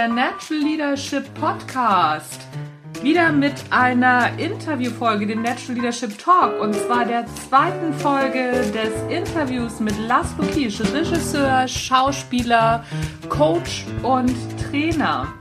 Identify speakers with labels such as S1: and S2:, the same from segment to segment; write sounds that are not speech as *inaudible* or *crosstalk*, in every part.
S1: der Natural Leadership Podcast. Wieder mit einer Interviewfolge, dem Natural Leadership Talk, und zwar der zweiten Folge des Interviews mit Laszlo Kisch, Regisseur, Schauspieler, Coach und Trainer.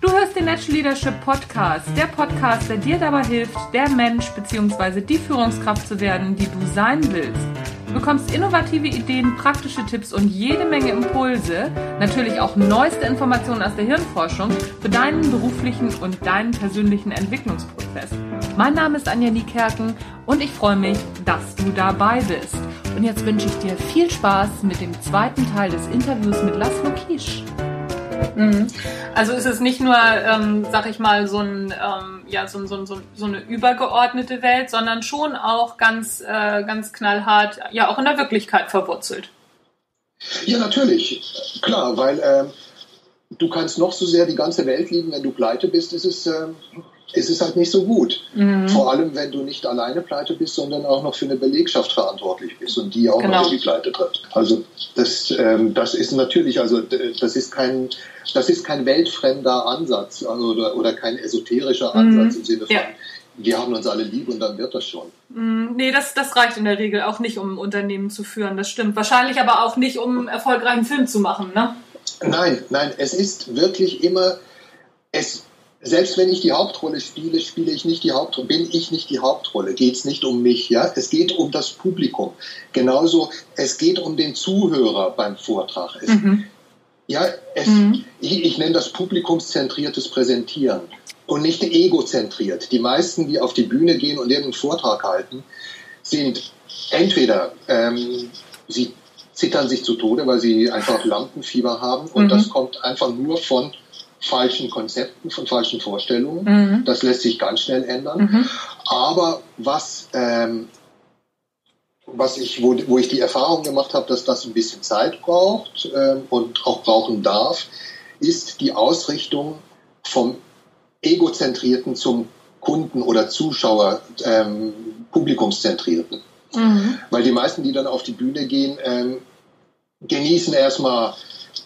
S1: Du hörst den Natural Leadership Podcast, der Podcast, der dir dabei hilft, der Mensch bzw. die Führungskraft zu werden, die du sein willst. Du bekommst innovative Ideen, praktische Tipps und jede Menge Impulse, natürlich auch neueste Informationen aus der Hirnforschung für deinen beruflichen und deinen persönlichen Entwicklungsprozess. Mein Name ist Anja Niekerken und ich freue mich, dass du dabei bist. Und jetzt wünsche ich dir viel Spaß mit dem zweiten Teil des Interviews mit Laszlo Kisch. Mhm. Also ist es nicht nur, ähm, sag ich mal, so, ein, ähm, ja, so, so, so, so eine übergeordnete Welt, sondern schon auch ganz, äh, ganz knallhart, ja, auch in der Wirklichkeit verwurzelt.
S2: Ja, natürlich, klar, weil ähm, du kannst noch so sehr die ganze Welt lieben, wenn du pleite bist, ist es, ähm, ist es halt nicht so gut. Mhm. Vor allem, wenn du nicht alleine pleite bist, sondern auch noch für eine Belegschaft verantwortlich bist und die auch genau. noch in die Pleite tritt. Also das, ähm, das ist natürlich, also das ist kein, das ist kein weltfremder Ansatz also, oder, oder kein esoterischer Ansatz mhm. im Sinne von, ja. wir haben uns alle lieb und dann wird das schon.
S1: Mhm. Nee, das, das reicht in der Regel auch nicht, um Unternehmen zu führen, das stimmt. Wahrscheinlich aber auch nicht, um einen erfolgreichen Film zu machen, ne?
S2: Nein, nein, es ist wirklich immer, es selbst wenn ich die Hauptrolle spiele, spiele ich nicht die Hauptrolle, bin ich nicht die Hauptrolle, geht es nicht um mich, ja, es geht um das Publikum. Genauso, es geht um den Zuhörer beim Vortrag. Es, mhm. Ja, es, mhm. ich, ich nenne das publikumszentriertes Präsentieren und nicht egozentriert. Die meisten, die auf die Bühne gehen und irgendeinen Vortrag halten, sind entweder ähm, sie zittern sich zu Tode, weil sie einfach Lampenfieber haben und mhm. das kommt einfach nur von falschen Konzepten, von falschen Vorstellungen. Mhm. Das lässt sich ganz schnell ändern. Mhm. Aber was, ähm, was ich, wo, wo ich die Erfahrung gemacht habe, dass das ein bisschen Zeit braucht ähm, und auch brauchen darf, ist die Ausrichtung vom Egozentrierten zum Kunden- oder Zuschauer, ähm, Publikumszentrierten. Mhm. Weil die meisten, die dann auf die Bühne gehen, ähm, genießen erstmal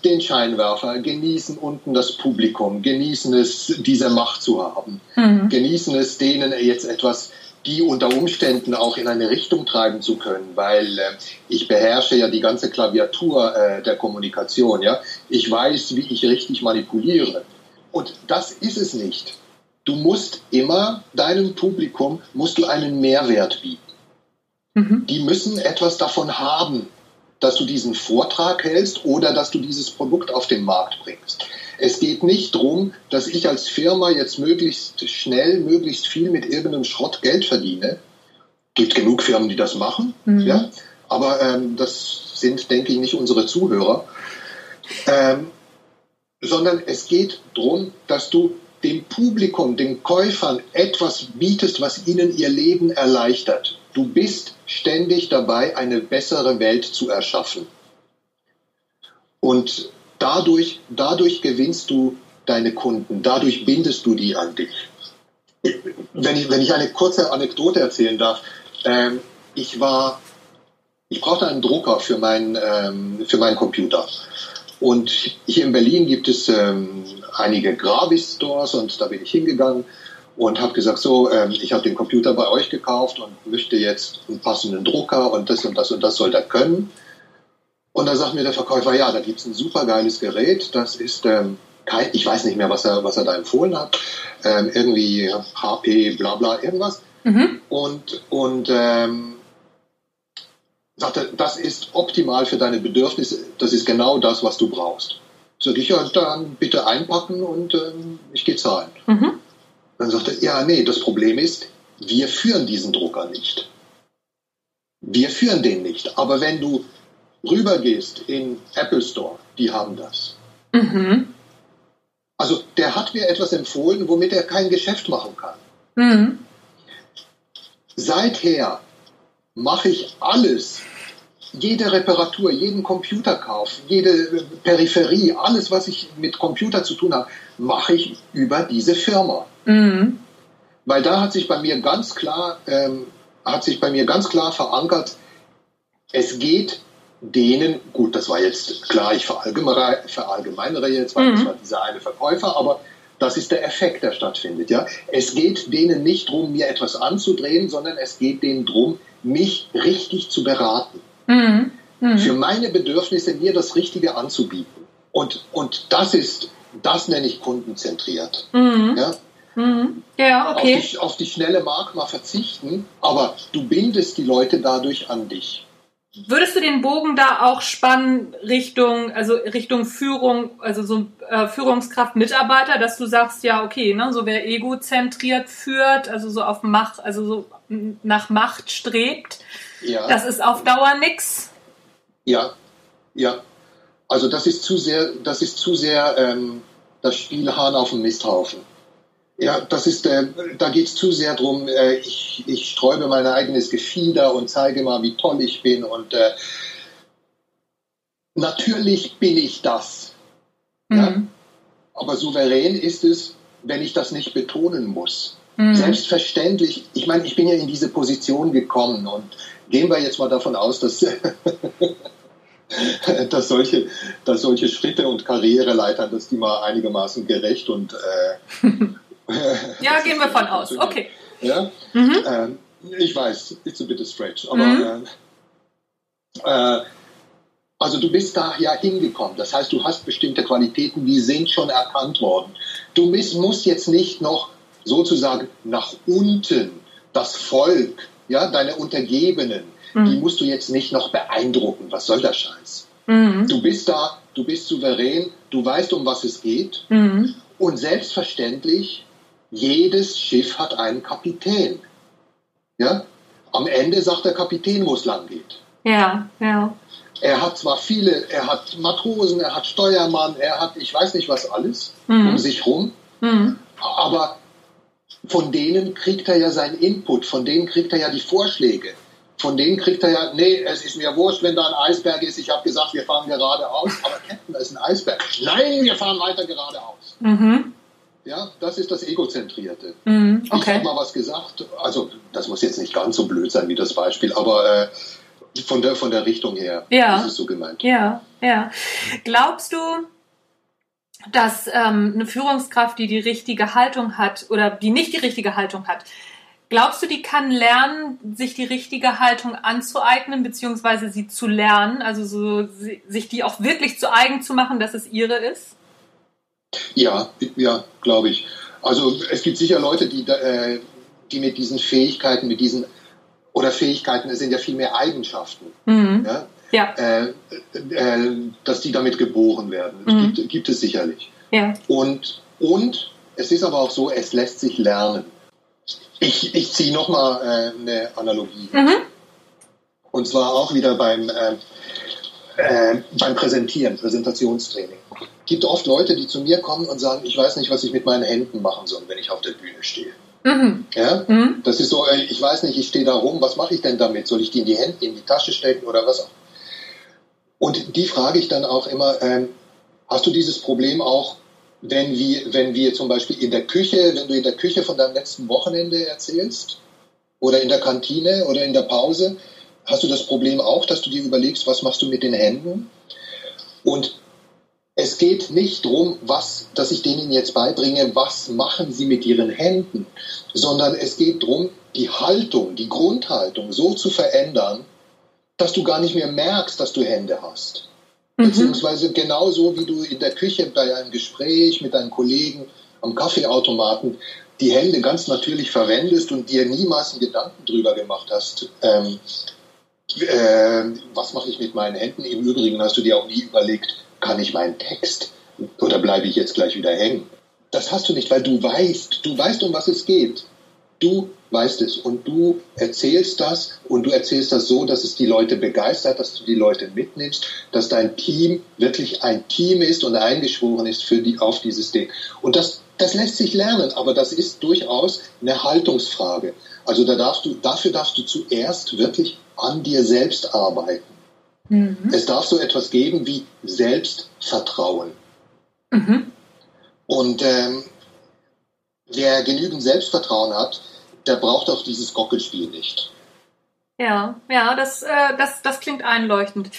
S2: den Scheinwerfer, genießen unten das Publikum, genießen es, diese Macht zu haben, mhm. genießen es, denen jetzt etwas, die unter Umständen auch in eine Richtung treiben zu können, weil äh, ich beherrsche ja die ganze Klaviatur äh, der Kommunikation, ja. Ich weiß, wie ich richtig manipuliere. Und das ist es nicht. Du musst immer deinem Publikum musst du einen Mehrwert bieten. Mhm. Die müssen etwas davon haben, dass du diesen Vortrag hältst oder dass du dieses Produkt auf den Markt bringst. Es geht nicht darum, dass ich als Firma jetzt möglichst schnell, möglichst viel mit irgendeinem Schrott Geld verdiene. Gibt genug Firmen, die das machen, mhm. ja? aber ähm, das sind, denke ich, nicht unsere Zuhörer. Ähm, sondern es geht darum, dass du dem Publikum, den Käufern etwas bietest, was ihnen ihr Leben erleichtert. Du bist ständig dabei, eine bessere Welt zu erschaffen. Und dadurch, dadurch gewinnst du deine Kunden, dadurch bindest du die an dich. Wenn ich, wenn ich eine kurze Anekdote erzählen darf, ähm, ich war, ich brauchte einen Drucker für, mein, ähm, für meinen Computer. Und hier in Berlin gibt es ähm, einige Gravis-Stores und da bin ich hingegangen und habe gesagt, so, ähm, ich habe den Computer bei euch gekauft und möchte jetzt einen passenden Drucker und das und das und das soll der können. Und dann sagt mir der Verkäufer, ja, da gibt es ein super geiles Gerät, das ist, ähm, kein, ich weiß nicht mehr, was er, was er da empfohlen hat, ähm, irgendwie HP, bla bla, irgendwas. Mhm. Und, und ähm, sagte, das ist optimal für deine Bedürfnisse, das ist genau das, was du brauchst. Sag ich, ja, dann bitte einpacken und ähm, ich gehe zahlen. Mhm. Dann sagt er, ja, nee, das Problem ist, wir führen diesen Drucker nicht. Wir führen den nicht. Aber wenn du rübergehst in Apple Store, die haben das. Mhm. Also der hat mir etwas empfohlen, womit er kein Geschäft machen kann. Mhm. Seither mache ich alles, jede Reparatur, jeden Computerkauf, jede Peripherie, alles, was ich mit Computer zu tun habe, mache ich über diese Firma. Mhm. Weil da hat sich bei mir ganz klar, ähm, hat sich bei mir ganz klar verankert, es geht denen, gut, das war jetzt klar, ich verallgemeinere, verallgemeinere jetzt, weil mhm. das war dieser eine Verkäufer, aber das ist der Effekt, der stattfindet. Ja? Es geht denen nicht darum, mir etwas anzudrehen, sondern es geht denen darum, mich richtig zu beraten. Mhm. Mhm. Für meine Bedürfnisse mir das Richtige anzubieten. Und, und das ist, das nenne ich kundenzentriert.
S1: Mhm. Ja? Mhm. Ja, okay.
S2: Auf die, auf die schnelle Mark mal verzichten, aber du bindest die Leute dadurch an dich.
S1: Würdest du den Bogen da auch spannen Richtung, also Richtung Führung, also so äh, Führungskraft Mitarbeiter, dass du sagst, ja, okay, ne, so wer egozentriert führt, also so auf Macht, also so nach Macht strebt, ja. das ist auf Dauer nix.
S2: Ja, ja. Also das ist zu sehr, das ist zu sehr ähm, das Spiel Hahn auf dem Misthaufen. Ja, das ist, äh, da geht es zu sehr darum, äh, ich, ich sträube mein eigenes Gefieder und zeige mal, wie toll ich bin. Und äh, natürlich bin ich das. Mhm. Ja? Aber souverän ist es, wenn ich das nicht betonen muss. Mhm. Selbstverständlich, ich meine, ich bin ja in diese Position gekommen und gehen wir jetzt mal davon aus, dass, *laughs* dass, solche, dass solche Schritte und Karriereleitern, dass die mal einigermaßen gerecht und äh, *laughs*
S1: ja, gehen wir von aus. Okay.
S2: Ja? Mhm. Ähm, ich weiß, it's a bit a stretch, aber mhm. äh, also du bist da ja hingekommen. Das heißt, du hast bestimmte Qualitäten, die sind schon erkannt worden. Du musst jetzt nicht noch sozusagen nach unten das Volk, ja, deine Untergebenen, mhm. die musst du jetzt nicht noch beeindrucken. Was soll der Scheiß? Mhm. Du bist da, du bist souverän, du weißt, um was es geht. Mhm. Und selbstverständlich jedes Schiff hat einen Kapitän. Ja? Am Ende sagt der Kapitän, wo es lang geht.
S1: Ja, ja.
S2: Er hat zwar viele, er hat Matrosen, er hat Steuermann, er hat ich weiß nicht was alles mhm. um sich rum, mhm. aber von denen kriegt er ja seinen Input, von denen kriegt er ja die Vorschläge, von denen kriegt er ja, nee, es ist mir wurscht, wenn da ein Eisberg ist, ich habe gesagt, wir fahren geradeaus, aber Captain, da ist ein Eisberg. Nein, wir fahren weiter geradeaus. Mhm. Ja, das ist das Egozentrierte. Mm, okay. Ich habe mal was gesagt, also das muss jetzt nicht ganz so blöd sein wie das Beispiel, aber äh, von, der, von der Richtung her
S1: ja.
S2: ist es so gemeint.
S1: Ja, ja. Glaubst du, dass ähm, eine Führungskraft, die die richtige Haltung hat oder die nicht die richtige Haltung hat, glaubst du, die kann lernen, sich die richtige Haltung anzueignen, beziehungsweise sie zu lernen, also so, sich die auch wirklich zu eigen zu machen, dass es ihre ist?
S2: Ja, ja, glaube ich. Also es gibt sicher Leute, die, äh, die mit diesen Fähigkeiten, mit diesen oder Fähigkeiten, es sind ja viel mehr Eigenschaften, mhm. ja, ja. Äh, äh, dass die damit geboren werden. Mhm. Gibt, gibt, es sicherlich. Ja. Und, und es ist aber auch so, es lässt sich lernen. Ich, ich ziehe nochmal äh, eine Analogie. Mhm. Und zwar auch wieder beim, äh, äh, beim Präsentieren, Präsentationstraining gibt oft Leute, die zu mir kommen und sagen, ich weiß nicht, was ich mit meinen Händen machen soll, wenn ich auf der Bühne stehe. Mhm. Ja? Mhm. Das ist so, ich weiß nicht, ich stehe da rum, was mache ich denn damit? Soll ich die in die Hände, in die Tasche stecken oder was auch? Und die frage ich dann auch immer, ähm, hast du dieses Problem auch, wenn wir, wenn wir zum Beispiel in der Küche, wenn du in der Küche von deinem letzten Wochenende erzählst oder in der Kantine oder in der Pause, hast du das Problem auch, dass du dir überlegst, was machst du mit den Händen? Und es geht nicht darum, was, dass ich denen jetzt beibringe, was machen sie mit ihren Händen, sondern es geht darum, die Haltung, die Grundhaltung so zu verändern, dass du gar nicht mehr merkst, dass du Hände hast. Mhm. Beziehungsweise genauso wie du in der Küche bei einem Gespräch mit deinen Kollegen am Kaffeeautomaten die Hände ganz natürlich verwendest und dir niemals einen Gedanken drüber gemacht hast, ähm, äh, was mache ich mit meinen Händen. Im Übrigen hast du dir auch nie überlegt, kann ich meinen Text oder bleibe ich jetzt gleich wieder hängen? Das hast du nicht, weil du weißt, du weißt, um was es geht. Du weißt es und du erzählst das und du erzählst das so, dass es die Leute begeistert, dass du die Leute mitnimmst, dass dein Team wirklich ein Team ist und eingeschworen ist für die, auf dieses Ding. Und das, das lässt sich lernen, aber das ist durchaus eine Haltungsfrage. Also da darfst du, dafür darfst du zuerst wirklich an dir selbst arbeiten. Mhm. Es darf so etwas geben wie Selbstvertrauen. Mhm. Und ähm, wer genügend Selbstvertrauen hat, der braucht auch dieses Gockelspiel nicht.
S1: Ja, ja, das, äh, das, das klingt einleuchtend.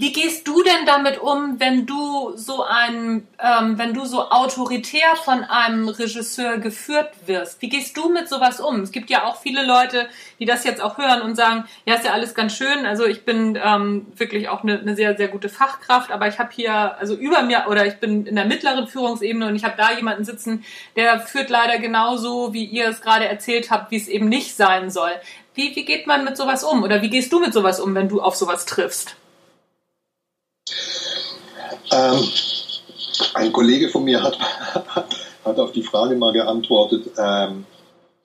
S1: Wie gehst du denn damit um, wenn du so ein, ähm, wenn du so autoritär von einem Regisseur geführt wirst? Wie gehst du mit sowas um? Es gibt ja auch viele Leute, die das jetzt auch hören und sagen, ja, ist ja alles ganz schön. Also ich bin ähm, wirklich auch eine, eine sehr, sehr gute Fachkraft, aber ich habe hier, also über mir oder ich bin in der mittleren Führungsebene und ich habe da jemanden sitzen, der führt leider genauso, wie ihr es gerade erzählt habt, wie es eben nicht sein soll. Wie, wie geht man mit sowas um? Oder wie gehst du mit sowas um, wenn du auf sowas triffst?
S2: Ähm, ein Kollege von mir *laughs* hat, hat auf die Frage mal geantwortet, ähm,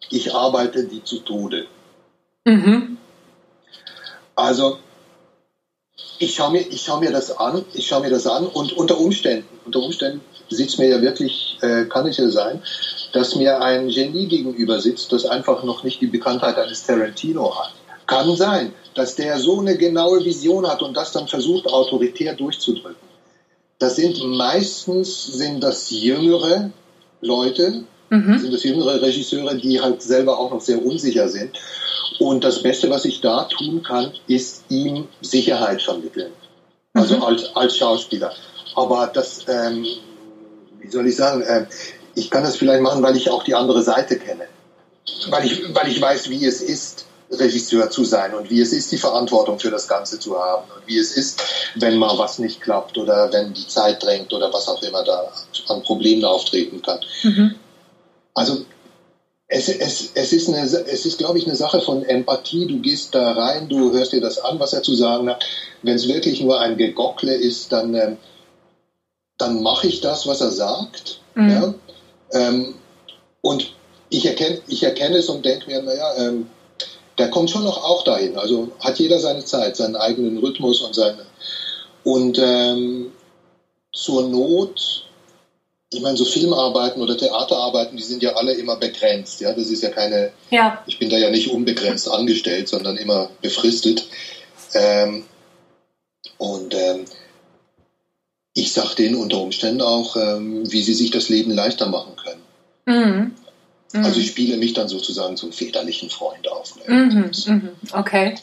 S2: ich arbeite die zu Tode. Mhm. Also ich schaue mir, schau mir das an, ich schaue mir das an und unter Umständen, unter Umständen es mir ja wirklich, äh, kann es ja sein, dass mir ein Genie gegenüber sitzt, das einfach noch nicht die Bekanntheit eines Tarantino hat. Kann sein, dass der so eine genaue Vision hat und das dann versucht, autoritär durchzudrücken. Das sind meistens sind das jüngere Leute, mhm. sind das jüngere Regisseure, die halt selber auch noch sehr unsicher sind. Und das Beste, was ich da tun kann, ist ihm Sicherheit vermitteln. Also mhm. als, als Schauspieler. Aber das, ähm, wie soll ich sagen, äh, ich kann das vielleicht machen, weil ich auch die andere Seite kenne. Weil ich, weil ich weiß, wie es ist, Regisseur zu sein und wie es ist, die Verantwortung für das Ganze zu haben und wie es ist, wenn mal was nicht klappt oder wenn die Zeit drängt oder was auch immer da an Problemen auftreten kann. Mhm. Also es, es, es ist, eine, es ist, glaube ich, eine Sache von Empathie. Du gehst da rein, du hörst dir das an, was er zu sagen hat. Wenn es wirklich nur ein Gegockle ist, dann, ähm, dann mache ich das, was er sagt. Mhm. Ja? Ähm, und ich erkenne, ich erkenne es und denke mir, naja, ähm, der kommt schon noch auch dahin. Also hat jeder seine Zeit, seinen eigenen Rhythmus und seine. Und ähm, zur Not, ich meine, so Filmarbeiten oder Theaterarbeiten, die sind ja alle immer begrenzt. Ja, das ist ja keine. Ja. Ich bin da ja nicht unbegrenzt angestellt, sondern immer befristet. Ähm, und ähm, ich sage denen unter Umständen auch, ähm, wie sie sich das Leben leichter machen können. Mhm. Mhm. Also ich spiele mich dann sozusagen zum väterlichen Freund auf.
S1: Ne? Mhm. Mhm. Okay.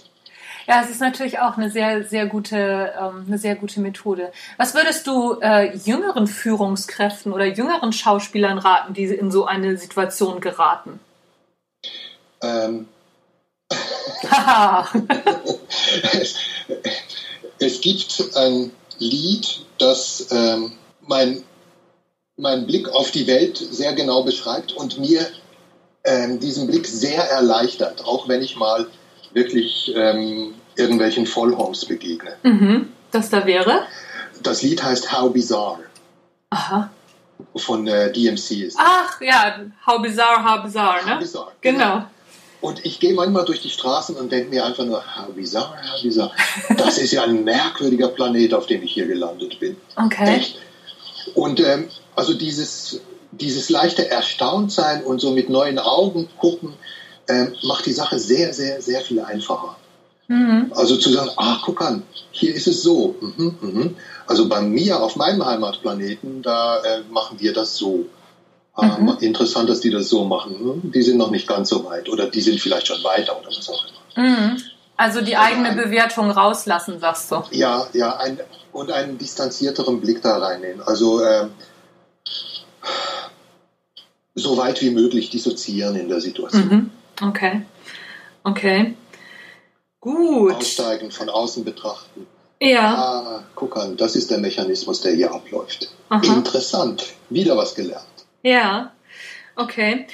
S1: Ja, es ist natürlich auch eine sehr, sehr gute, ähm, eine sehr gute Methode. Was würdest du äh, jüngeren Führungskräften oder jüngeren Schauspielern raten, die in so eine Situation geraten? Ähm. *laughs* *laughs*
S2: es, es gibt ein Lied, das ähm, mein, mein Blick auf die Welt sehr genau beschreibt und mir ähm, diesen Blick sehr erleichtert, auch wenn ich mal wirklich ähm, irgendwelchen Vollhorns begegne.
S1: Mhm. Das da wäre?
S2: Das Lied heißt How Bizarre. Aha. Von äh, DMC
S1: ist. Ach ja, How Bizarre, How Bizarre, ne? How bizarre, genau. genau.
S2: Und ich gehe manchmal durch die Straßen und denke mir einfach nur, how bizarre, how bizarre. Das ist ja ein merkwürdiger Planet, auf dem ich hier gelandet bin.
S1: Okay. Echt.
S2: Und ähm, also dieses, dieses leichte Erstauntsein und so mit neuen Augen gucken, ähm, macht die Sache sehr, sehr, sehr viel einfacher. Mhm. Also zu sagen, ach, guck an, hier ist es so. Mhm, mhm. Also bei mir auf meinem Heimatplaneten, da äh, machen wir das so. Ähm, interessant, dass die das so machen. Die sind noch nicht ganz so weit oder die sind vielleicht schon weiter oder was auch immer.
S1: Mhm. Also die eigene also ein, Bewertung rauslassen, sagst du?
S2: Ja, ja, ein, und einen distanzierteren Blick da reinnehmen. Also äh, so weit wie möglich dissoziieren in der Situation.
S1: Mhm. Okay. Okay. Gut.
S2: Aussteigen, von außen betrachten.
S1: Ja.
S2: Ah, guck an, das ist der Mechanismus, der hier abläuft. Aha. Interessant. Wieder was gelernt.
S1: Ja, okay.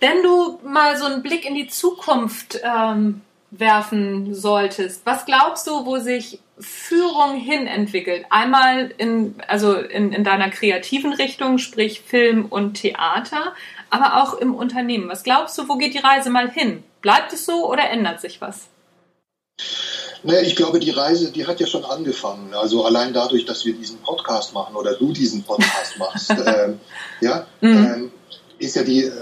S1: Wenn du mal so einen Blick in die Zukunft ähm, werfen solltest, was glaubst du, wo sich Führung hin entwickelt? Einmal in, also in, in deiner kreativen Richtung, sprich Film und Theater, aber auch im Unternehmen. Was glaubst du, wo geht die Reise mal hin? Bleibt es so oder ändert sich was?
S2: Naja, ich glaube, die Reise, die hat ja schon angefangen. Also allein dadurch, dass wir diesen Podcast machen oder du diesen Podcast *laughs* machst, ähm, ja, mhm. ähm, ist, ja die, äh,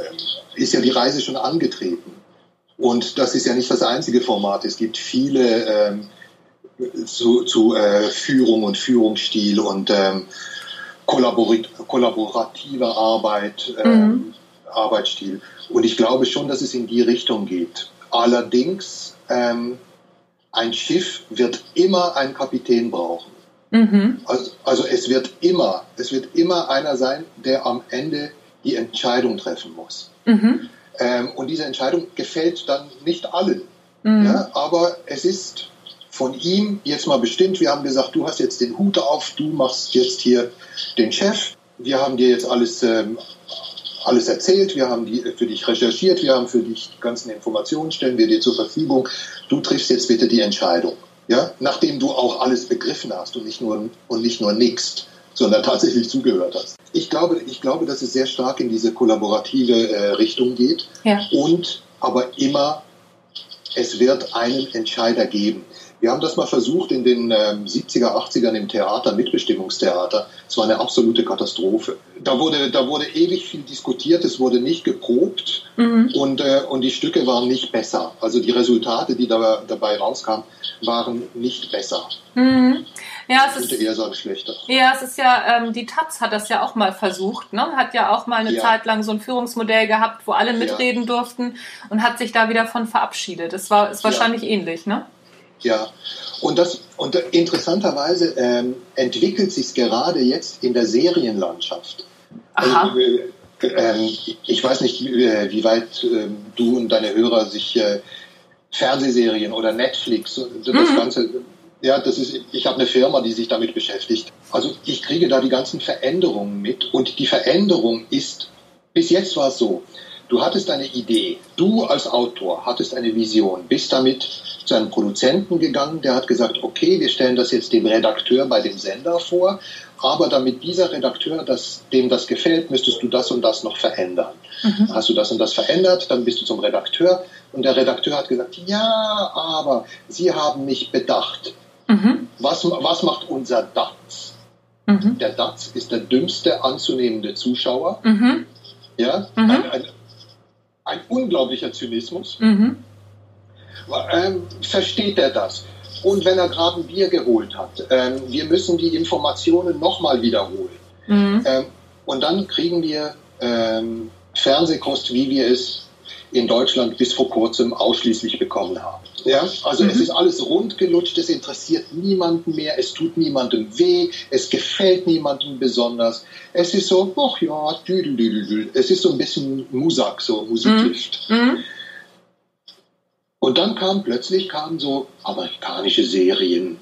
S2: ist ja die Reise schon angetreten. Und das ist ja nicht das einzige Format. Es gibt viele ähm, zu, zu äh, Führung und Führungsstil und ähm, kollaborativer Arbeit, ähm, mhm. Arbeitsstil. Und ich glaube schon, dass es in die Richtung geht. Allerdings ähm, ein Schiff wird immer einen Kapitän brauchen. Mhm. Also, also es wird immer, es wird immer einer sein, der am Ende die Entscheidung treffen muss. Mhm. Ähm, und diese Entscheidung gefällt dann nicht allen. Mhm. Ja, aber es ist von ihm jetzt mal bestimmt. Wir haben gesagt, du hast jetzt den Hut auf, du machst jetzt hier den Chef. Wir haben dir jetzt alles, ähm, alles erzählt, wir haben die, für dich recherchiert, wir haben für dich die ganzen Informationen, stellen wir dir zur Verfügung. Du triffst jetzt bitte die Entscheidung. Ja, nachdem du auch alles begriffen hast und nicht nur, und nicht nur nickst, sondern tatsächlich zugehört hast. Ich glaube, ich glaube, dass es sehr stark in diese kollaborative äh, Richtung geht ja. und aber immer, es wird einen Entscheider geben. Wir haben das mal versucht in den ähm, 70er, 80ern im Theater, Mitbestimmungstheater. Es war eine absolute Katastrophe. Da wurde, da wurde ewig viel diskutiert, es wurde nicht geprobt mhm. und, äh, und die Stücke waren nicht besser. Also die Resultate, die da, dabei rauskamen, waren nicht besser. Mhm.
S1: Ja, es ist, eher sagen schlechter. Ja, es ist ja, ähm, die Taz hat das ja auch mal versucht, ne? Hat ja auch mal eine ja. Zeit lang so ein Führungsmodell gehabt, wo alle mitreden ja. durften und hat sich da wieder von verabschiedet. Es war ist wahrscheinlich ja. ähnlich, ne?
S2: Ja, und, das, und interessanterweise ähm, entwickelt sich gerade jetzt in der Serienlandschaft. Aha. Also, äh, äh, ich weiß nicht, wie, wie weit äh, du und deine Hörer sich äh, Fernsehserien oder Netflix, das mhm. Ganze, ja, das ist, ich habe eine Firma, die sich damit beschäftigt. Also ich kriege da die ganzen Veränderungen mit und die Veränderung ist, bis jetzt war es so, Du hattest eine Idee, du als Autor hattest eine Vision, bist damit zu einem Produzenten gegangen, der hat gesagt, okay, wir stellen das jetzt dem Redakteur bei dem Sender vor, aber damit dieser Redakteur, das, dem das gefällt, müsstest du das und das noch verändern. Mhm. Hast du das und das verändert, dann bist du zum Redakteur und der Redakteur hat gesagt, ja, aber Sie haben mich bedacht. Mhm. Was, was macht unser DATS? Mhm. Der DATS ist der dümmste anzunehmende Zuschauer. Mhm. Ja, mhm. ein, ein, ein unglaublicher Zynismus. Mhm. Ähm, versteht er das? Und wenn er gerade ein Bier geholt hat, ähm, wir müssen die Informationen nochmal wiederholen. Mhm. Ähm, und dann kriegen wir ähm, Fernsehkost, wie wir es in Deutschland bis vor kurzem ausschließlich bekommen haben. Ja, also mhm. es ist alles rundgelutscht, es interessiert niemanden mehr, es tut niemandem weh, es gefällt niemandem besonders. Es ist so, ach ja, düdel, düdel, düdel. Es ist so ein bisschen Musak, so Musiklift. Mhm. mhm. Und dann kam plötzlich kamen so amerikanische Serien,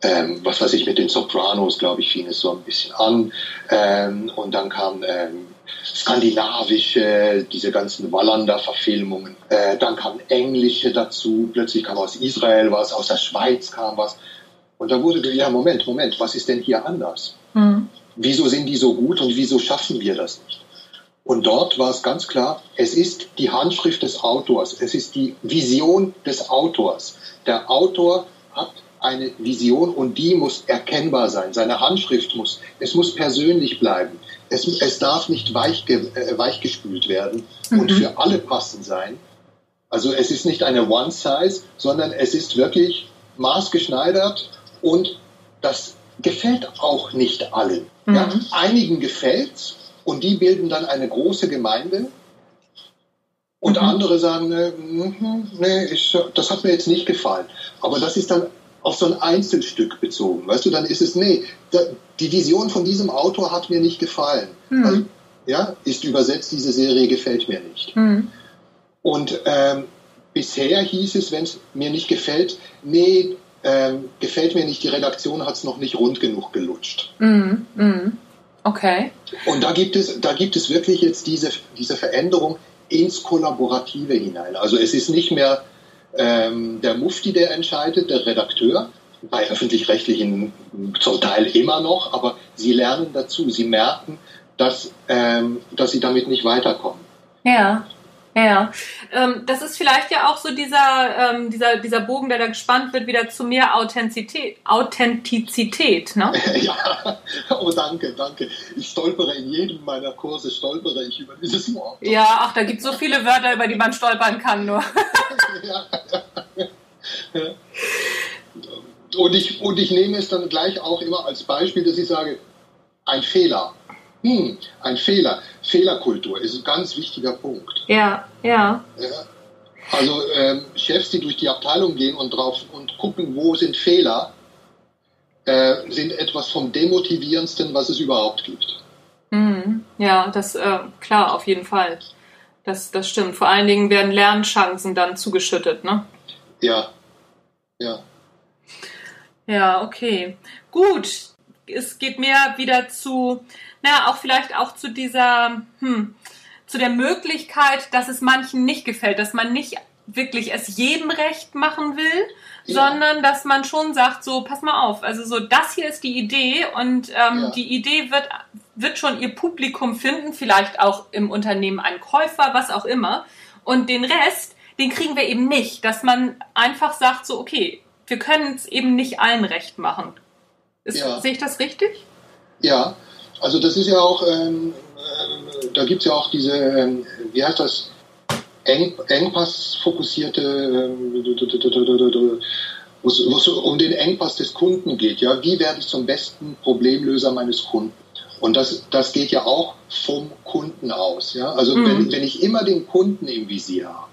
S2: ähm, was weiß ich, mit den Sopranos, glaube ich, fing es so ein bisschen an. Ähm, und dann kam ähm, skandinavische, diese ganzen Wallander-Verfilmungen. Äh, dann kam englische dazu, plötzlich kam aus Israel was, aus der Schweiz kam was. Und da wurde, ja, Moment, Moment, was ist denn hier anders? Mhm. Wieso sind die so gut und wieso schaffen wir das nicht? Und dort war es ganz klar, es ist die Handschrift des Autors, es ist die Vision des Autors. Der Autor hat eine Vision und die muss erkennbar sein. Seine Handschrift muss, es muss persönlich bleiben. Es, es darf nicht weich, äh, weichgespült werden mhm. und für alle passend sein. Also es ist nicht eine One-Size, sondern es ist wirklich maßgeschneidert und das gefällt auch nicht allen. Mhm. Ja, einigen gefällt und die bilden dann eine große Gemeinde und mhm. andere sagen, nee, mhm, nee ich, das hat mir jetzt nicht gefallen. Aber das ist dann auf so ein Einzelstück bezogen. Weißt du, dann ist es, nee, da, die Vision von diesem Autor hat mir nicht gefallen. Mhm. Also, ja, ist übersetzt, diese Serie gefällt mir nicht. Mhm. Und ähm, bisher hieß es, wenn es mir nicht gefällt, nee, ähm, gefällt mir nicht, die Redaktion hat es noch nicht rund genug gelutscht. Mhm.
S1: Okay.
S2: Und da gibt es, da gibt es wirklich jetzt diese, diese Veränderung ins Kollaborative hinein. Also es ist nicht mehr ähm, der Mufti, der entscheidet, der Redakteur, bei öffentlich-rechtlichen zum Teil immer noch, aber sie lernen dazu, sie merken, dass, ähm, dass sie damit nicht weiterkommen.
S1: Ja. Ja, ähm, das ist vielleicht ja auch so dieser, ähm, dieser, dieser Bogen, der da gespannt wird, wieder zu mehr Authentizität. Authentizität ne? *laughs*
S2: ja, oh danke, danke. Ich stolpere in jedem meiner Kurse, stolpere ich über dieses Wort.
S1: Ja, ach, da gibt es so viele Wörter, über die man stolpern kann nur. ja, *laughs*
S2: ja. Und ich, und ich nehme es dann gleich auch immer als Beispiel, dass ich sage, ein Fehler hm, ein Fehler. Fehlerkultur ist ein ganz wichtiger Punkt.
S1: Ja, ja. ja.
S2: Also ähm, Chefs, die durch die Abteilung gehen und drauf und gucken, wo sind Fehler, äh, sind etwas vom demotivierendsten, was es überhaupt gibt.
S1: Mhm. Ja, das äh, klar, auf jeden Fall. Das, das stimmt. Vor allen Dingen werden Lernchancen dann zugeschüttet, ne?
S2: Ja. Ja.
S1: Ja, okay. Gut. Es geht mehr wieder zu, na, auch vielleicht auch zu dieser, hm, zu der Möglichkeit, dass es manchen nicht gefällt, dass man nicht wirklich es jedem recht machen will, ja. sondern dass man schon sagt, so, pass mal auf, also so, das hier ist die Idee und ähm, ja. die Idee wird, wird schon ihr Publikum finden, vielleicht auch im Unternehmen ein Käufer, was auch immer. Und den Rest, den kriegen wir eben nicht, dass man einfach sagt, so, okay, wir können es eben nicht allen recht machen. Ist, ja. Sehe ich das richtig?
S2: Ja, also das ist ja auch, ähm, äh, da gibt es ja auch diese, ähm, wie heißt das, Eng, Engpass-fokussierte, ähm, wo es um den Engpass des Kunden geht. Ja, wie werde ich zum besten Problemlöser meines Kunden? Und das, das geht ja auch vom Kunden aus. Ja? Also mhm. wenn, wenn ich immer den Kunden im Visier habe,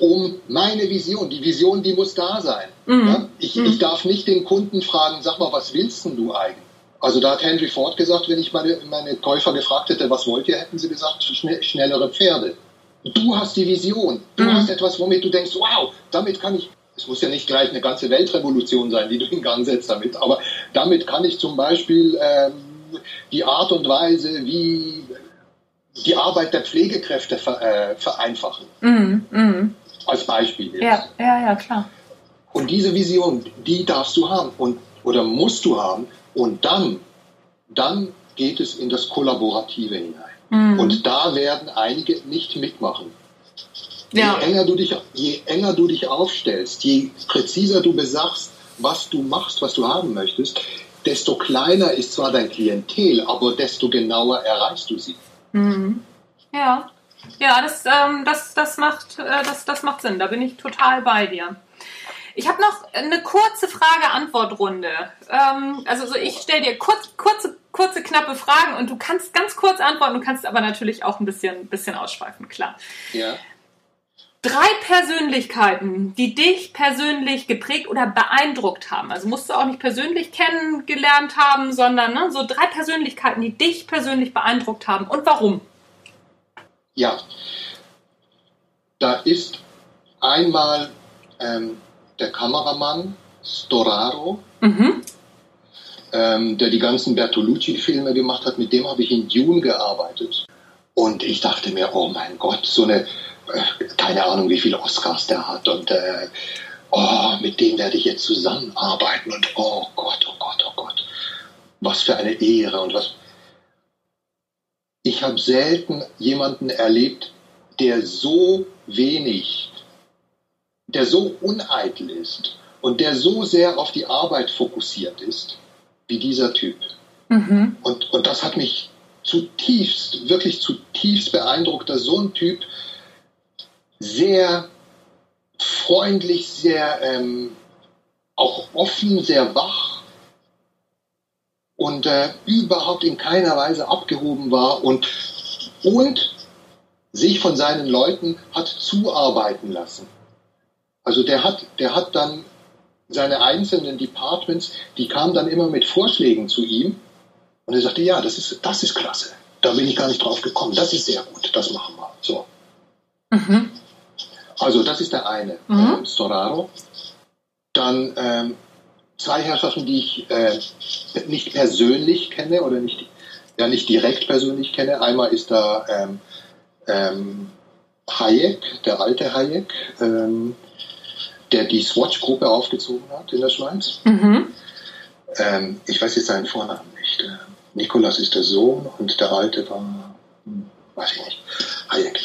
S2: um meine Vision, die Vision, die muss da sein. Mhm. Ja? Ich, mhm. ich darf nicht den Kunden fragen, sag mal, was willst denn du eigentlich? Also da hat Henry Ford gesagt, wenn ich meine, meine Käufer gefragt hätte, was wollt ihr, hätten sie gesagt, schnellere Pferde. Du hast die Vision. Du mhm. hast etwas, womit du denkst, wow, damit kann ich. Es muss ja nicht gleich eine ganze Weltrevolution sein, die du in Gang setzt damit, aber damit kann ich zum Beispiel ähm, die Art und Weise, wie die Arbeit der Pflegekräfte ver, äh, vereinfachen. Mhm. Mhm. Als Beispiel.
S1: Jetzt. Ja, ja, ja, klar.
S2: Und diese Vision, die darfst du haben und, oder musst du haben. Und dann, dann geht es in das Kollaborative hinein. Mhm. Und da werden einige nicht mitmachen. Ja. Je, enger du dich, je enger du dich aufstellst, je präziser du besagst, was du machst, was du haben möchtest, desto kleiner ist zwar dein Klientel, aber desto genauer erreichst du sie.
S1: Mhm. Ja, ja, das, ähm, das, das, macht, äh, das, das macht Sinn. Da bin ich total bei dir. Ich habe noch eine kurze Frage-Antwort-Runde. Ähm, also so, ich stelle dir kurz, kurze, kurze, knappe Fragen und du kannst ganz kurz antworten, du kannst aber natürlich auch ein bisschen, bisschen ausschweifen, klar.
S2: Ja.
S1: Drei Persönlichkeiten, die dich persönlich geprägt oder beeindruckt haben. Also musst du auch nicht persönlich kennengelernt haben, sondern ne, so drei Persönlichkeiten, die dich persönlich beeindruckt haben. Und warum?
S2: Ja, da ist einmal ähm, der Kameramann Storaro, mhm. ähm, der die ganzen Bertolucci-Filme gemacht hat. Mit dem habe ich in Dune gearbeitet. Und ich dachte mir, oh mein Gott, so eine, keine Ahnung, wie viele Oscars der hat. Und äh, oh, mit dem werde ich jetzt zusammenarbeiten. Und oh Gott, oh Gott, oh Gott, was für eine Ehre und was. Ich habe selten jemanden erlebt, der so wenig der so uneitel ist und der so sehr auf die Arbeit fokussiert ist, wie dieser Typ. Mhm. Und, und das hat mich zutiefst, wirklich zutiefst beeindruckt, dass so ein Typ sehr freundlich, sehr ähm, auch offen, sehr wach und äh, überhaupt in keiner Weise abgehoben war und, und sich von seinen Leuten hat zuarbeiten lassen. Also der hat, der hat dann seine einzelnen Departments, die kamen dann immer mit Vorschlägen zu ihm und er sagte, ja, das ist, das ist klasse. Da bin ich gar nicht drauf gekommen. Das ist sehr gut. Das machen wir. So. Mhm. Also das ist der eine, mhm. ähm, Storaro. Dann ähm, zwei Herrschaften, die ich äh, nicht persönlich kenne oder nicht, ja, nicht direkt persönlich kenne. Einmal ist da ähm, ähm, Hayek, der alte Hayek, ähm, der die Swatch-Gruppe aufgezogen hat in der Schweiz. Mhm. Ähm, ich weiß jetzt seinen Vornamen nicht. Äh, Nikolas ist der Sohn und der Alte war, hm, weiß ich nicht, Hayek.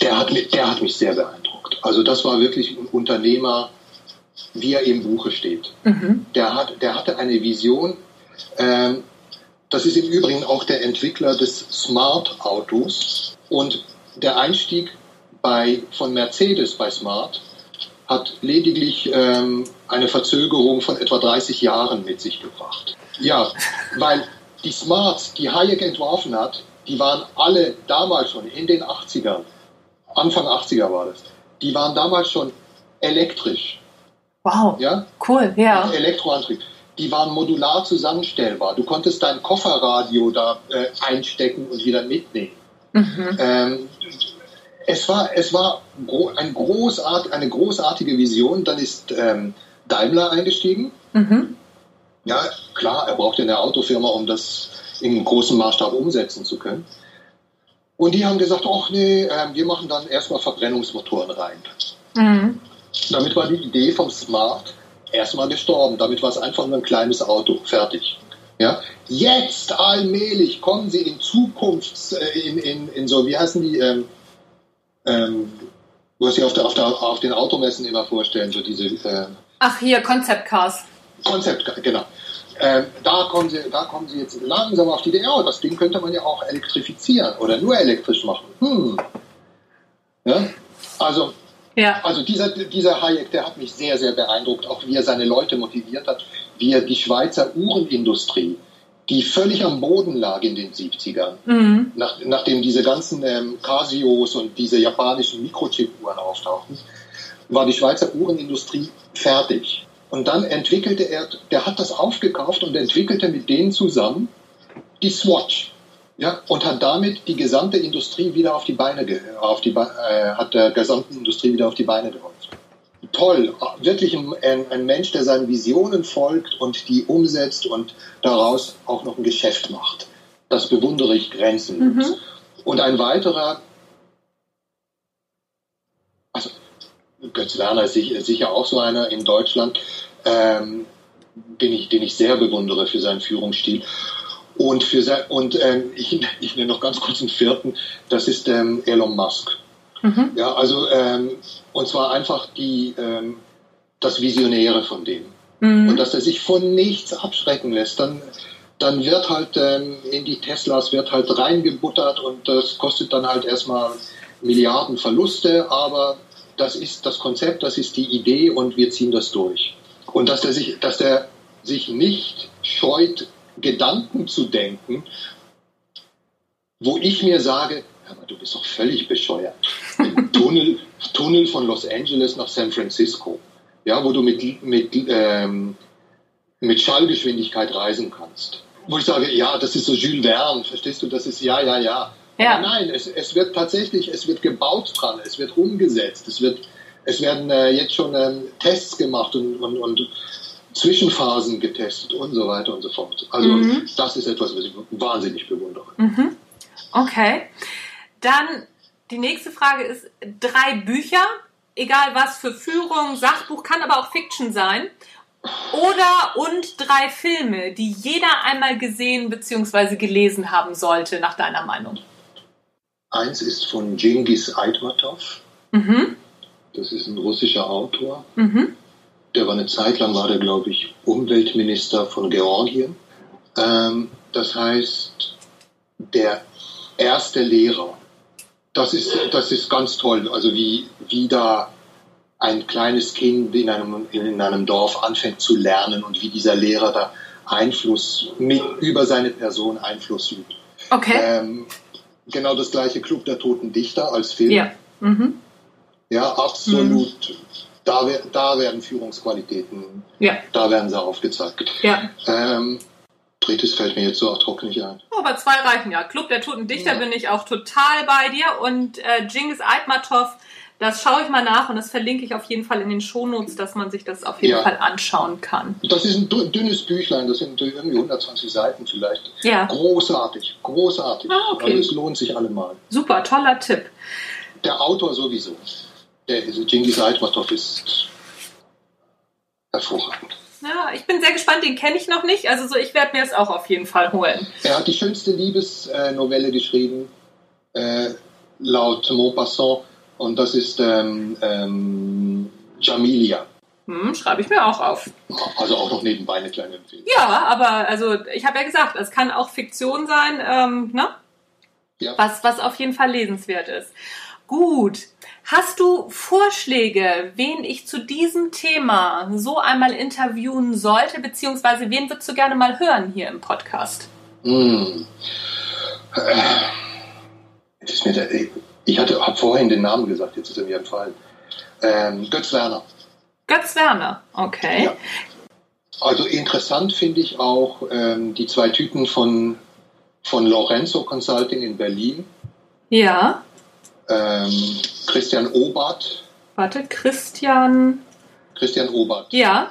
S2: Der hat, mich, der hat mich sehr beeindruckt. Also das war wirklich ein Unternehmer, wie er im Buche steht. Mhm. Der, hat, der hatte eine Vision. Ähm, das ist im Übrigen auch der Entwickler des Smart-Autos. Und der Einstieg bei, von Mercedes bei Smart hat lediglich ähm, eine Verzögerung von etwa 30 Jahren mit sich gebracht. Ja, weil die Smarts, die Hayek entworfen hat, die waren alle damals schon in den 80ern, Anfang 80er war das, die waren damals schon elektrisch.
S1: Wow. Ja? Cool, ja.
S2: Elektroantrieb. die waren modular zusammenstellbar. Du konntest dein Kofferradio da äh, einstecken und wieder mitnehmen. Mhm. Ähm, es war, es war ein großart, eine großartige Vision. Dann ist ähm, Daimler eingestiegen. Mhm. Ja, klar, er brauchte eine Autofirma, um das im großen Maßstab umsetzen zu können. Und die haben gesagt, ach nee, äh, wir machen dann erstmal Verbrennungsmotoren rein. Mhm. Damit war die Idee vom Smart erstmal gestorben. Damit war es einfach nur ein kleines Auto. Fertig. Ja? Jetzt allmählich kommen sie in Zukunft, äh, in, in, in so, wie heißen die, ähm, ähm, was sie auf, der, auf, der, auf den Automessen immer vorstellen, so diese. Äh,
S1: Ach, hier, Concept Cars.
S2: Concept, genau. Ähm, da, kommen sie, da kommen sie jetzt langsam auf die Idee, oh, das Ding könnte man ja auch elektrifizieren oder nur elektrisch machen. Hm. Ja? Also, ja. also dieser, dieser Hayek, der hat mich sehr, sehr beeindruckt, auch wie er seine Leute motiviert hat, wie er die Schweizer Uhrenindustrie, die völlig am Boden lag in den 70ern, mhm. nach, nachdem diese ganzen ähm, Casios und diese japanischen Mikrochip-Uhren auftauchten, war die Schweizer Uhrenindustrie fertig. Und dann entwickelte er, der hat das aufgekauft und entwickelte mit denen zusammen die Swatch. Ja, und hat damit die gesamte Industrie wieder auf die Beine, auf die, äh, hat der gesamten Industrie wieder auf die Beine geholfen. Toll, wirklich ein, ein, Mensch, der seinen Visionen folgt und die umsetzt und daraus auch noch ein Geschäft macht. Das bewundere ich grenzenlos. Mhm. Und ein weiterer, also Götz Werner ist sicher auch so einer in Deutschland, ähm, den, ich, den ich sehr bewundere für seinen Führungsstil. Und, für sein, und ähm, ich, ich nenne noch ganz kurz einen vierten, das ist ähm, Elon Musk. Mhm. Ja, also, ähm, und zwar einfach die, ähm, das Visionäre von dem. Mhm. Und dass er sich von nichts abschrecken lässt, dann, dann wird halt ähm, in die Teslas wird halt reingebuttert und das kostet dann halt erstmal Milliarden Verluste, aber das ist das Konzept, das ist die Idee und wir ziehen das durch. Und dass der sich, dass der sich nicht scheut, Gedanken zu denken, wo ich mir sage, aber du bist doch völlig bescheuert. *laughs* Tunnel, Tunnel von Los Angeles nach San Francisco, ja, wo du mit, mit, ähm, mit Schallgeschwindigkeit reisen kannst. Wo ich sage, ja, das ist so Jules Verne, verstehst du, das ist ja, ja, ja. Ja. Aber nein, es, es wird tatsächlich, es wird gebaut dran, es wird umgesetzt, es wird, es werden äh, jetzt schon ähm, Tests gemacht und, und, und Zwischenphasen getestet und so weiter und so fort. Also mhm. das ist etwas, was ich wahnsinnig bewundere.
S1: Mhm. Okay. Dann die nächste Frage ist drei Bücher, egal was für Führung, Sachbuch, kann aber auch Fiction sein. Oder und drei Filme, die jeder einmal gesehen bzw. gelesen haben sollte, nach deiner Meinung.
S2: Eins ist von Genghis Aitmatov. Mhm. Das ist ein russischer Autor. Mhm. Der war eine Zeit lang, war der, glaube ich, Umweltminister von Georgien. Ähm, das heißt, der erste Lehrer. Das ist, das ist ganz toll. Also wie, wie da ein kleines Kind in einem, in einem Dorf anfängt zu lernen und wie dieser Lehrer da Einfluss mit, über seine Person Einfluss übt.
S1: Okay.
S2: Ähm, genau das gleiche Club der Toten Dichter als Film.
S1: Ja. Mhm.
S2: Ja, absolut. Mhm. Da, da werden Führungsqualitäten,
S1: ja.
S2: da werden sie aufgezeigt.
S1: Ja.
S2: Ähm, drittes fällt mir jetzt so ad hoc nicht ein.
S1: Oh, aber zwei reichen ja. Club der Toten Dichter ja. bin ich auch total bei dir und äh, Genghis Aitmatov, das schaue ich mal nach und das verlinke ich auf jeden Fall in den Shownotes, dass man sich das auf jeden ja. Fall anschauen kann.
S2: Das ist ein dünnes Büchlein, das sind irgendwie 120 Seiten vielleicht.
S1: Ja.
S2: Großartig, großartig.
S1: Ah, okay.
S2: Also es lohnt sich allemal.
S1: Super, toller Tipp.
S2: Der Autor sowieso. Der Genghis Aitmatov ist hervorragend.
S1: Ja, ich bin sehr gespannt, den kenne ich noch nicht. Also so, ich werde mir es auch auf jeden Fall holen.
S2: Er hat die schönste Liebesnovelle geschrieben, äh, laut Maupassant, und das ist ähm, ähm, Jamilia.
S1: Hm, schreibe ich mir auch auf.
S2: Also auch noch nebenbei eine kleine Empfehlung.
S1: Ja, aber also ich habe ja gesagt, es kann auch Fiktion sein, ähm, ne? Ja. Was, was auf jeden Fall lesenswert ist. Gut. Hast du Vorschläge, wen ich zu diesem Thema so einmal interviewen sollte, beziehungsweise wen würdest du gerne mal hören hier im Podcast?
S2: Hm. Ich hatte habe vorhin den Namen gesagt, jetzt ist er mir entfallen. Ähm, Götz Werner.
S1: Götz Werner, okay. Ja.
S2: Also interessant finde ich auch ähm, die zwei Typen von, von Lorenzo Consulting in Berlin.
S1: Ja.
S2: Ähm, Christian Obert.
S1: Warte, Christian.
S2: Christian Obert.
S1: Ja.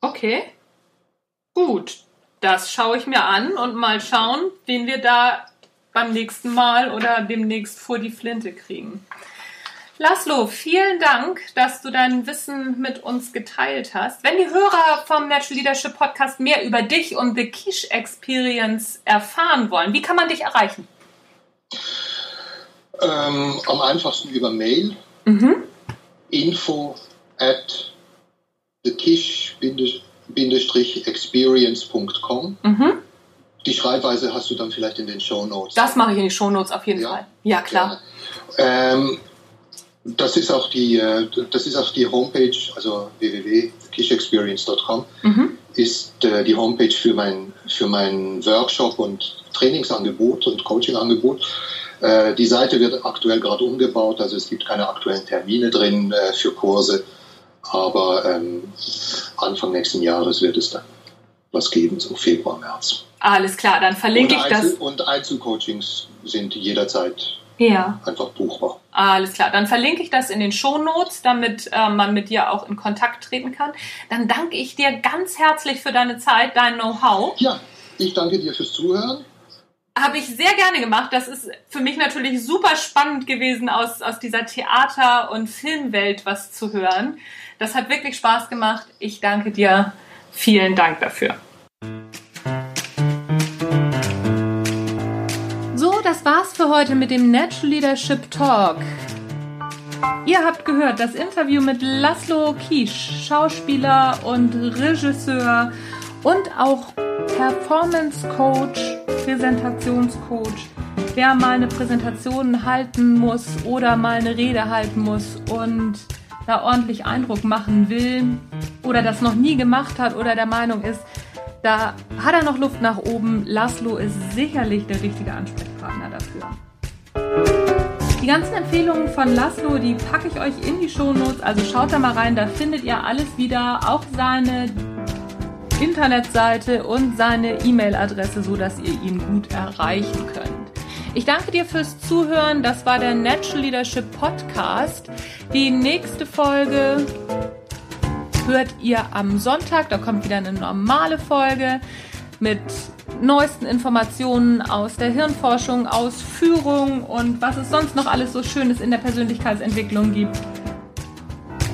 S1: Okay. Gut. Das schaue ich mir an und mal schauen, wen wir da beim nächsten Mal oder demnächst vor die Flinte kriegen. Laszlo, vielen Dank, dass du dein Wissen mit uns geteilt hast. Wenn die Hörer vom Natural Leadership Podcast mehr über dich und The Quiche Experience erfahren wollen, wie kann man dich erreichen?
S2: Ähm, am einfachsten über Mail. Mhm. Info at thekish-experience.com. Mhm. Die Schreibweise hast du dann vielleicht in den Show Notes.
S1: Das mache ich in die Show Notes auf jeden ja? Fall. Ja, klar.
S2: Ähm, das ist auch die, äh, das ist auch die Homepage, also www.kishexperience.com mhm. ist äh, die Homepage für mein, für mein Workshop und Trainingsangebot und Coachingangebot. Äh, die Seite wird aktuell gerade umgebaut, also es gibt keine aktuellen Termine drin für Kurse, aber ähm, Anfang nächsten Jahres wird es dann was geben, so Februar, März.
S1: Alles klar, dann verlinke ich Einzel das.
S2: Und Einzelcoachings sind jederzeit
S1: ja.
S2: einfach buchbar.
S1: Alles klar, dann verlinke ich das in den Shownotes, damit äh, man mit dir auch in Kontakt treten kann. Dann danke ich dir ganz herzlich für deine Zeit, dein Know-how.
S2: Ja, ich danke dir fürs Zuhören.
S1: Habe ich sehr gerne gemacht. Das ist für mich natürlich super spannend gewesen, aus, aus dieser Theater- und Filmwelt was zu hören. Das hat wirklich Spaß gemacht. Ich danke dir. Vielen Dank dafür. War's für heute mit dem Natural Leadership Talk. Ihr habt gehört das Interview mit Laszlo Kiesch, Schauspieler und Regisseur und auch Performance Coach, Präsentationscoach, der mal eine Präsentation halten muss oder mal eine Rede halten muss und da ordentlich Eindruck machen will oder das noch nie gemacht hat oder der Meinung ist, da hat er noch Luft nach oben. Laszlo ist sicherlich der richtige Ansprechpartner dafür. Die ganzen Empfehlungen von Laszlo, die packe ich euch in die Shownotes. Also schaut da mal rein, da findet ihr alles wieder. Auch seine Internetseite und seine E-Mail-Adresse, sodass ihr ihn gut erreichen könnt. Ich danke dir fürs Zuhören. Das war der Natural Leadership Podcast. Die nächste Folge hört ihr am Sonntag. Da kommt wieder eine normale Folge mit neuesten Informationen aus der Hirnforschung, aus Führung und was es sonst noch alles so Schönes in der Persönlichkeitsentwicklung gibt.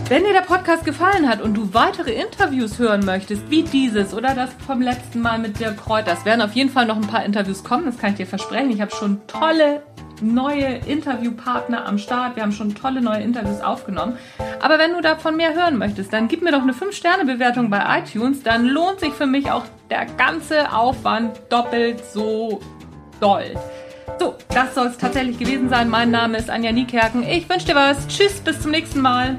S1: Wenn dir der Podcast gefallen hat und du weitere Interviews hören möchtest, wie dieses oder das vom letzten Mal mit Dirk Kräuter, es werden auf jeden Fall noch ein paar Interviews kommen, das kann ich dir versprechen. Ich habe schon tolle neue Interviewpartner am Start. Wir haben schon tolle neue Interviews aufgenommen. Aber wenn du davon mehr hören möchtest, dann gib mir doch eine 5-Sterne-Bewertung bei iTunes. Dann lohnt sich für mich auch der ganze Aufwand doppelt so doll. So, das soll es tatsächlich gewesen sein. Mein Name ist Anja Niekerken. Ich wünsche dir was. Tschüss, bis zum nächsten Mal.